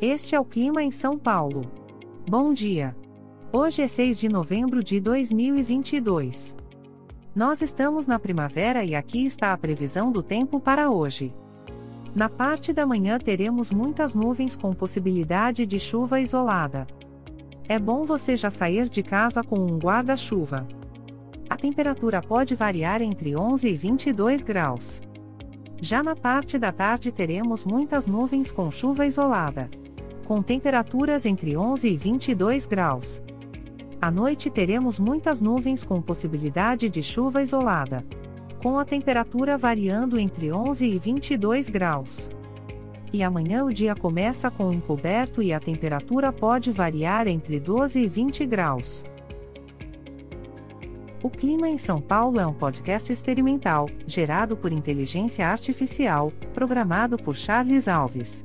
Este é o clima em São Paulo. Bom dia. Hoje é 6 de novembro de 2022. Nós estamos na primavera e aqui está a previsão do tempo para hoje. Na parte da manhã teremos muitas nuvens com possibilidade de chuva isolada. É bom você já sair de casa com um guarda-chuva. A temperatura pode variar entre 11 e 22 graus. Já na parte da tarde teremos muitas nuvens com chuva isolada com temperaturas entre 11 e 22 graus. À noite teremos muitas nuvens com possibilidade de chuva isolada. Com a temperatura variando entre 11 e 22 graus. E amanhã o dia começa com encoberto e a temperatura pode variar entre 12 e 20 graus. O Clima em São Paulo é um podcast experimental, gerado por inteligência artificial, programado por Charles Alves.